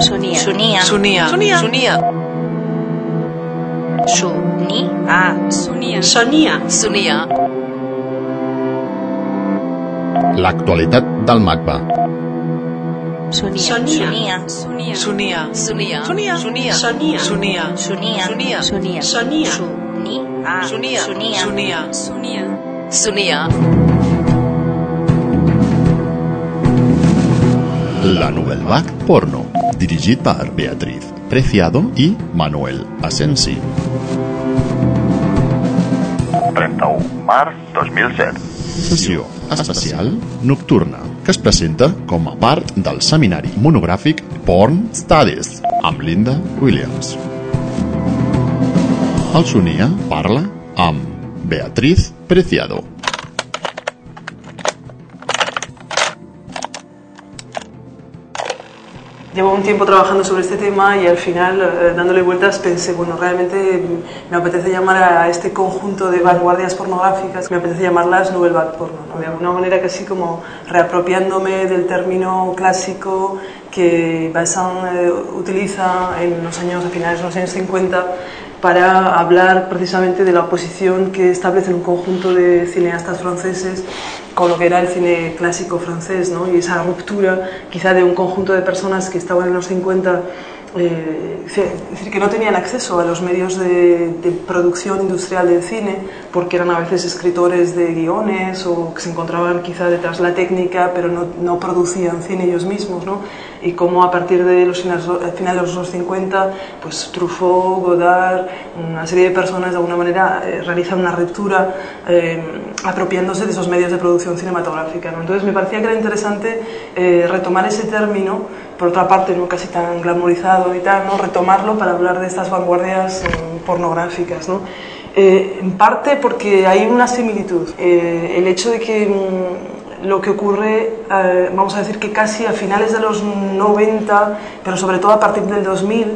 Sonia. Sonia. Sonia. Sonia. Sonia. Soni. Ah. Sonia. Sonia. Sonia. L'actualitat del MACBA. Sonia. Sonia. Sonia. Sonia. Sonia. Sonia. Sonia. Sonia. Sonia. Sonia. Sonia. Sonia. Sonia. Soni. Ah. Sonia. Sonia. Sonia. Sonia. Sonia. La Nouvelle Vague Porno, dirigit per Beatriz Preciado i Manuel Asensi. 31 març 2007. Sessió especial nocturna, que es presenta com a part del seminari monogràfic Porn Studies amb Linda Williams. El Sonia parla amb Beatriz Preciado. Llevo un tiempo trabajando sobre este tema y al final, eh, dándole vueltas, pensé, bueno, realmente me apetece llamar a este conjunto de vanguardias pornográficas, me apetece llamarlas Nouvelle Vague Porno, ¿no? de alguna manera casi como reapropiándome del término clásico que Vincent eh, utiliza en los años, a finales de los años 50 para hablar precisamente de la oposición que establecen un conjunto de cineastas franceses con lo que era el cine clásico francés, ¿no? y esa ruptura quizá de un conjunto de personas que estaban en los 50, eh, es decir, que no tenían acceso a los medios de, producción industrial del cine, porque eran a veces escritores de guiones o que se encontraban quizá detrás de la técnica, pero no, producían cine ellos mismos, ¿no? y cómo a partir de los finales, finales de los 50, pues Truffaut, Godard, una serie de personas de alguna manera eh, realizan una ruptura eh, apropiándose de esos medios de producción cinematográfica. ¿no? Entonces me parecía que era interesante eh, retomar ese término, por otra parte no casi tan glamorizado y tal, ¿no? retomarlo para hablar de estas vanguardias pornográficas. ¿no? en parte porque hay una similitud. el hecho de que mm, lo que ocurre, eh, vamos a decir que casi a finales de los 90, pero sobre todo a partir del 2000,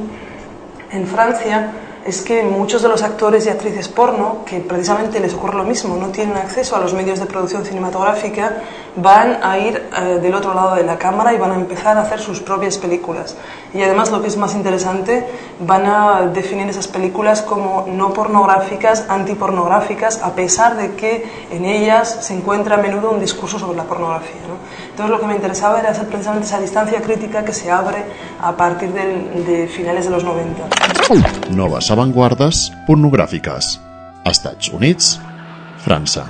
en Francia, es que muchos de los actores y actrices porno, que precisamente les ocurre lo mismo, no tienen acceso a los medios de producción cinematográfica, van a ir eh, del otro lado de la cámara y van a empezar a hacer sus propias películas. Y además, lo que es más interesante, van a definir esas películas como no pornográficas, antipornográficas, a pesar de que en ellas se encuentra a menudo un discurso sobre la pornografía. ¿no? Entonces, lo que me interesaba era hacer precisamente esa distancia crítica que se abre a partir de finales de los 90. Noves avantguardes pornogràfiques. Estats Units, França.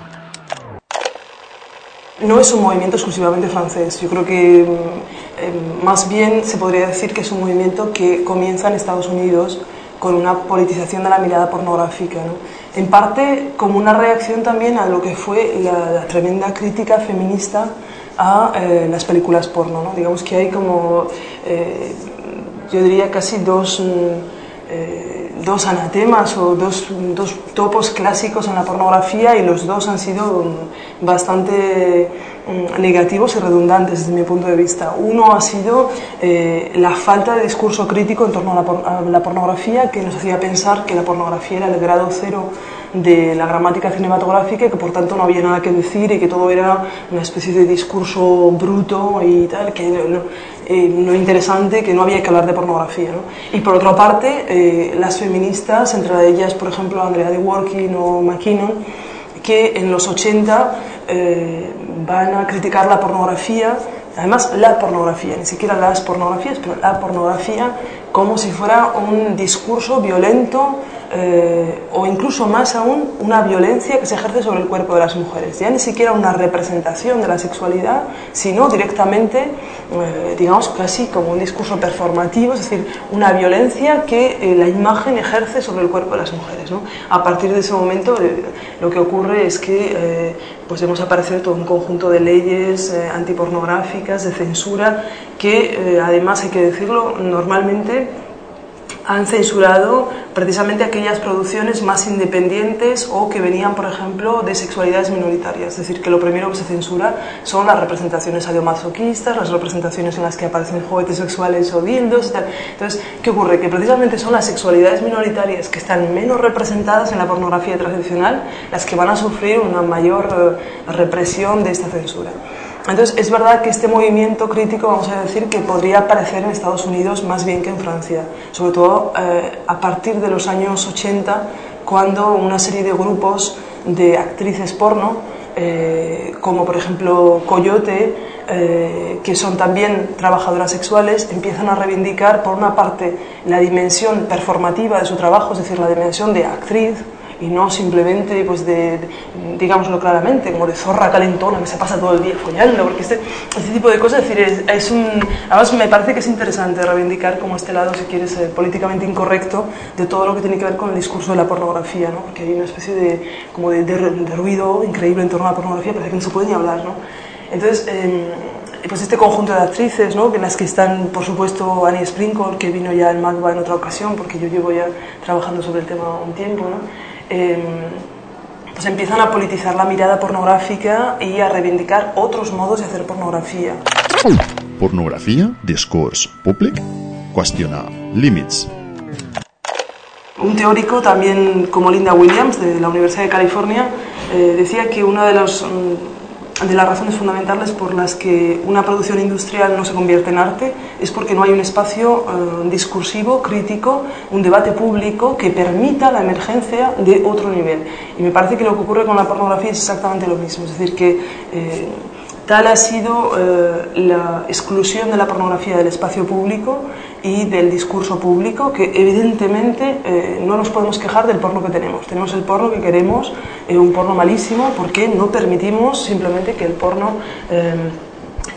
No es un movimiento exclusivamente francés. Yo creo que eh, más bien se podría decir que es un movimiento que comienza en Estados Unidos con una politización de la mirada pornográfica. ¿no? En parte como una reacción también a lo que fue la, tremenda crítica feminista a eh, las películas porno. ¿no? Digamos que hay como, eh, yo diría casi dos... Eh, dos anatemas o dos, dos, topos clásicos en la pornografía y los dos han sido bastante negativos y redundantes desde mi punto de vista. Uno ha sido eh, la falta de discurso crítico en torno a la, por, a la, pornografía que nos hacía pensar que la pornografía era el grado cero de la gramática cinematográfica que por tanto no había nada que decir y que todo era una especie de discurso bruto y tal, que no, eh, interesante, que no había que hablar de pornografía. ¿no? Y por otra parte, eh, las feministas, entre ellas por ejemplo Andrea de Working o McKinnon, que en los 80 eh, van a criticar la pornografía, además la pornografía, ni siquiera las pornografías, pero la pornografía como si fuera un discurso violento eh, o incluso más aún una violencia que se ejerce sobre el cuerpo de las mujeres. Ya ni siquiera una representación de la sexualidad, sino directamente, eh, digamos, casi como un discurso performativo, es decir, una violencia que eh, la imagen ejerce sobre el cuerpo de las mujeres. ¿no? A partir de ese momento lo que ocurre es que pues vemos aparecer todo un conjunto de leyes antipornográficas, de censura, que además hay que decirlo, normalmente han censurado precisamente aquellas producciones más independientes o que venían, por ejemplo, de sexualidades minoritarias. Es decir, que lo primero que se censura son las representaciones sadomasoquistas, las representaciones en las que aparecen juguetes sexuales o dildos tal. Entonces, ¿qué ocurre? Que precisamente son las sexualidades minoritarias que están menos representadas en la pornografía tradicional las que van a sufrir una mayor represión de esta censura. Entonces, es verdad que este movimiento crítico, vamos a decir, que podría aparecer en Estados Unidos más bien que en Francia, sobre todo eh, a partir de los años 80, cuando una serie de grupos de actrices porno, eh, como por ejemplo Coyote, eh, que son también trabajadoras sexuales, empiezan a reivindicar, por una parte, la dimensión performativa de su trabajo, es decir, la dimensión de actriz, y no simplemente, pues de, digámoslo claramente, como de zorra calentona que se pasa todo el día follando, porque este, este tipo de cosas, es decir, es, un, además me parece que es interesante reivindicar como este lado, si quieres, ser políticamente incorrecto de todo lo que tiene que ver con el discurso de la pornografía, ¿no? porque hay una especie de, como de, de, ruido increíble en torno a la pornografía, parece que no se puede ni hablar, ¿no? Entonces, eh, pues este conjunto de actrices, ¿no? en las que están, por supuesto, Annie Sprinkle, que vino ya en Magba en otra ocasión, porque yo llevo ya trabajando sobre el tema un tiempo, ¿no? Eh, pues empiezan a politizar la mirada pornográfica y a reivindicar otros modos de hacer pornografía. Pornografia, discurs públic, qüestiona límits. Un teórico también como Linda Williams de la Universidad de California eh, decía que uno de los mm, de las razones fundamentales por las que una producción industrial no se convierte en arte es porque no hay un espacio eh, discursivo, crítico, un debate público que permita la emergencia de otro nivel. Y me parece que lo que ocurre con la pornografía es exactamente lo mismo, es decir, que eh, Tal ha sido eh, la exclusión de la pornografía del espacio público y del discurso público que evidentemente eh, no nos podemos quejar del porno que tenemos. Tenemos el porno que queremos, eh, un porno malísimo, porque no permitimos simplemente que el porno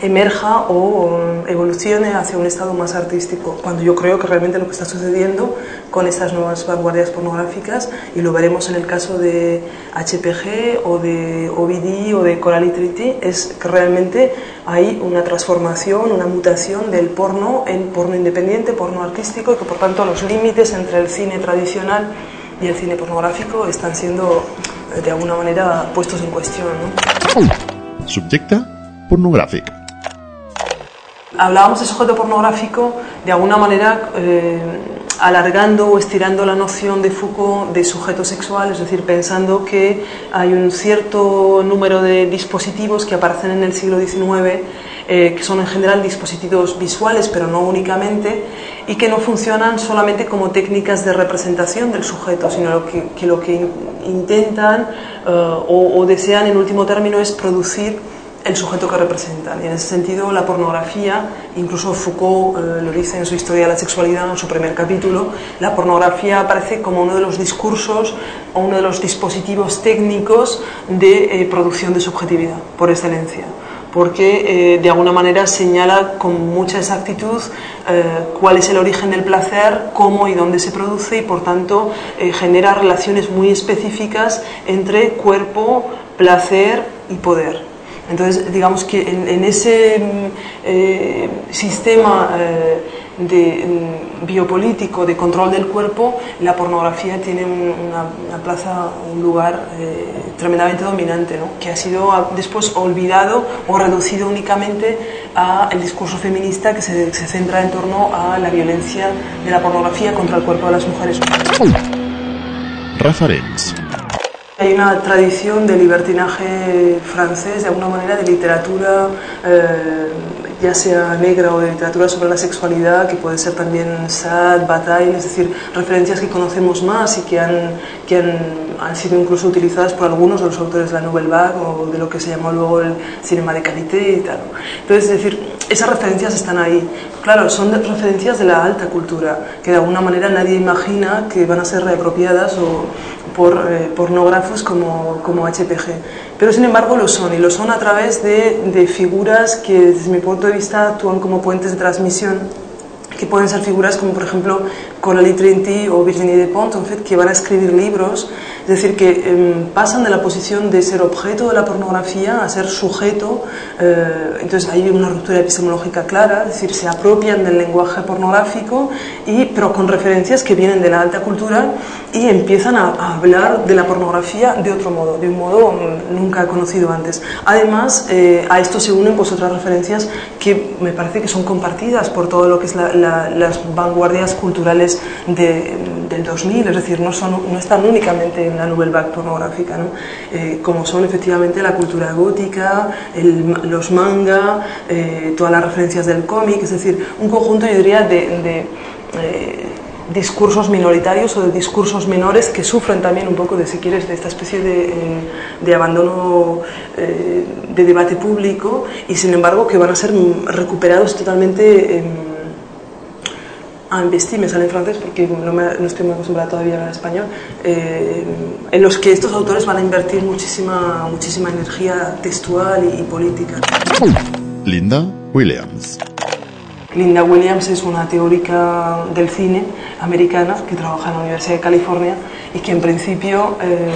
emerja o evolucione hacia un estado más artístico, cuando yo creo que realmente lo que está sucediendo con estas nuevas vanguardias pornográficas, y lo veremos en el caso de HPG o de OVD o de Coral Triti, es que realmente hay una transformación, una mutación del porno en porno independiente, porno artístico, y que por tanto los límites entre el cine tradicional y el cine pornográfico están siendo de alguna manera puestos en cuestión. ¿no? Subjecte pornogràfic. Hablábamos de sujeto pornográfico de alguna manera eh, alargando o estirando la noción de Foucault de sujeto sexual, es decir, pensando que hay un cierto número de dispositivos que aparecen en el siglo XIX, eh, que son en general dispositivos visuales, pero no únicamente, y que no funcionan solamente como técnicas de representación del sujeto, sino que, lo que intentan eh, o, o desean en último término es producir el sujeto que representan. Y en ese sentido, la pornografía, incluso Foucault eh, lo dice en su Historia de la Sexualidad, en su primer capítulo, la pornografía aparece como uno de los discursos o uno de los dispositivos técnicos de eh, producción de subjetividad, por excelencia porque eh, de alguna manera señala con mucha exactitud cuál es el origen del placer, cómo y dónde se produce y por tanto genera relaciones muy específicas entre cuerpo, placer y poder. Entonces, digamos que en, ese mm, eh, sistema eh, de, mm, biopolítico de control del cuerpo, la pornografía tiene una, plaza, un lugar eh, tremendamente dominante, ¿no? que ha sido después olvidado o reducido únicamente al discurso feminista que se, centra en torno a la violencia de la pornografía contra el cuerpo de las mujeres. Referents. Hay una tradición de libertinaje francés, de alguna manera, de literatura, eh, ya sea negra o de literatura sobre la sexualidad, que puede ser también Sad, Bataille, es decir, referencias que conocemos más y que han, que han, han sido incluso utilizadas por algunos de los autores de la Nouvelle Vague o de lo que se llamó luego el cinema de qualité y tal. Entonces, es decir, esas referencias están ahí. Claro, son referencias de la alta cultura, que de alguna manera nadie imagina que van a ser reapropiadas o por eh, pornógrafos como, como, HPG. Pero sin embargo lo son, y lo son a través de, de figuras que desde mi punto de vista actúan como puentes de transmisión que pueden ser figuras como por ejemplo Coralie Trinity o Virginie Despentes, en fait, que van a escribir libros, es decir, que eh, pasan de la posición de ser objeto de la pornografía a ser sujeto, eh, entonces hay una ruptura epistemológica clara, es decir, se apropian del lenguaje pornográfico, y, pero con referencias que vienen de la alta cultura y empiezan a, a hablar de la pornografía de otro modo, de un modo nunca conocido antes. Además, eh, a esto se unen pues, otras referencias que me parece que son compartidas por todo lo que es la, la, las vanguardias culturales de, del 2000, es decir, no, son, no están únicamente en la nouvelle vague pornográfica, ¿no? Eh, como son efectivamente la cultura gótica, el, los manga, eh, todas las referencias del cómic, es decir, un conjunto, yo diría, de, de eh, discursos minoritarios o de discursos menores que sufren también un poco de, si quieres, de esta especie de, eh, de abandono eh, de debate público y sin embargo que van a ser recuperados totalmente. Ah, investi, me sale en francés porque no, me, no, estoy muy acostumbrada todavía a hablar español, eh, en los que estos autores van a invertir muchísima, muchísima energía textual y, y política. Linda Williams. Linda Williams es una teórica del cine americana que trabaja en la Universidad de California y que en principio eh,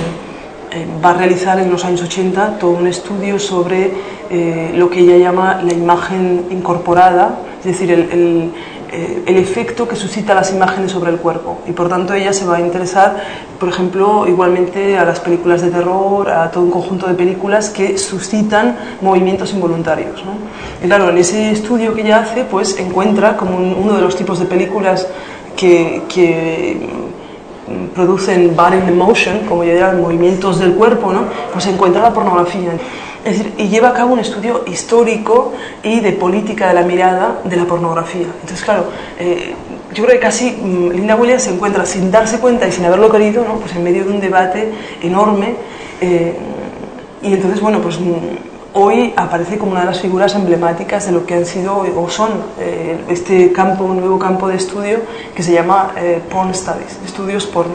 eh, va a realizar en los años 80 todo un estudio sobre eh, lo que ella llama la imagen incorporada, es decir, el, el, eh, el, efecto que suscita las imágenes sobre el cuerpo. Y por tanto ella se va a interesar, por ejemplo, igualmente a las películas de terror, a todo un conjunto de películas que suscitan movimientos involuntarios. ¿no? Y claro, en ese estudio que ella hace, pues encuentra como un, uno de los tipos de películas que, que producen body in motion, como ya dirán, movimientos del cuerpo, ¿no? pues encuentra la pornografía. Es decir, y lleva a cabo un estudio histórico y de política de la mirada de la pornografía. Entonces, claro, eh, yo creo que casi Linda Williams se encuentra sin darse cuenta y sin haberlo querido, ¿no? pues en medio de un debate enorme. Eh, y entonces, bueno, pues hoy aparece como una de las figuras emblemáticas de lo que han sido o son eh, este campo, un nuevo campo de estudio que se llama eh, Porn Studies, estudios porno.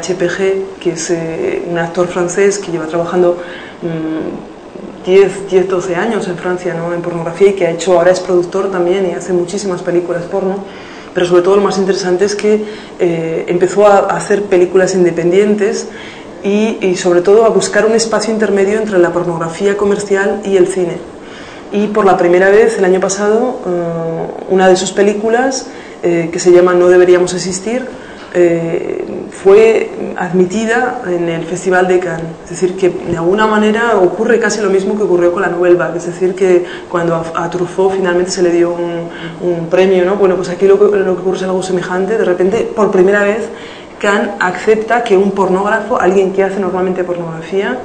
HPG. Que es eh, un actor francés que lleva trabajando mmm, 10, 10, 12 años en Francia ¿no? en pornografía y que ha hecho, ahora es productor también y hace muchísimas películas porno. Pero sobre todo lo más interesante es que eh, empezó a hacer películas independientes y, y, sobre todo a buscar un espacio intermedio entre la pornografía comercial y el cine. Y por la primera vez el año pasado, uh, una de sus películas, eh, que se llama No deberíamos existir, eh, fue admitida en el Festival de Cannes. Es decir, que de alguna manera ocurre casi lo mismo que ocurrió con la Nouvelle Vague. Es decir, que cuando a, a Truffaut finalmente se le dio un, un premio, ¿no? bueno, pues aquí lo lo que ocurre es algo semejante. De repente, por primera vez, Cannes acepta que un pornógrafo, alguien que hace normalmente pornografía,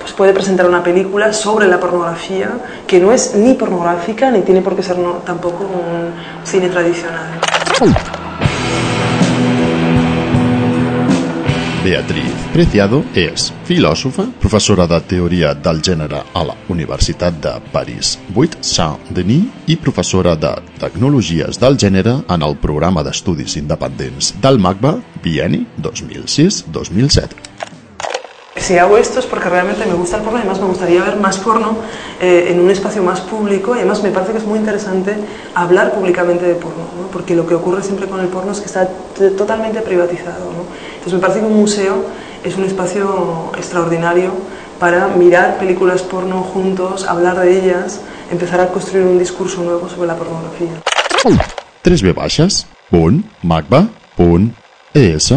pues puede presentar una película sobre la pornografía que no es ni pornográfica ni tiene por qué ser no, tampoco un cine tradicional. Beatriz Preciado és filòsofa, professora de Teoria del Gènere a la Universitat de París 8 Saint-Denis i professora de Tecnologies del Gènere en el programa d'estudis independents del MACBA Bienni 2006-2007. Si hago esto es porque realmente me gusta el porno y además me gustaría ver más porno eh, en un espacio más público y además me parece que es muy interesante hablar públicamente de porno, ¿no? porque lo que ocurre siempre con el porno es que está totalmente privatizado. ¿no? Entonces me parece que un museo es un espacio extraordinario para mirar películas porno juntos, hablar de ellas, empezar a construir un discurso nuevo sobre la pornografía. 3 B baixes, punt, macba, punt, es,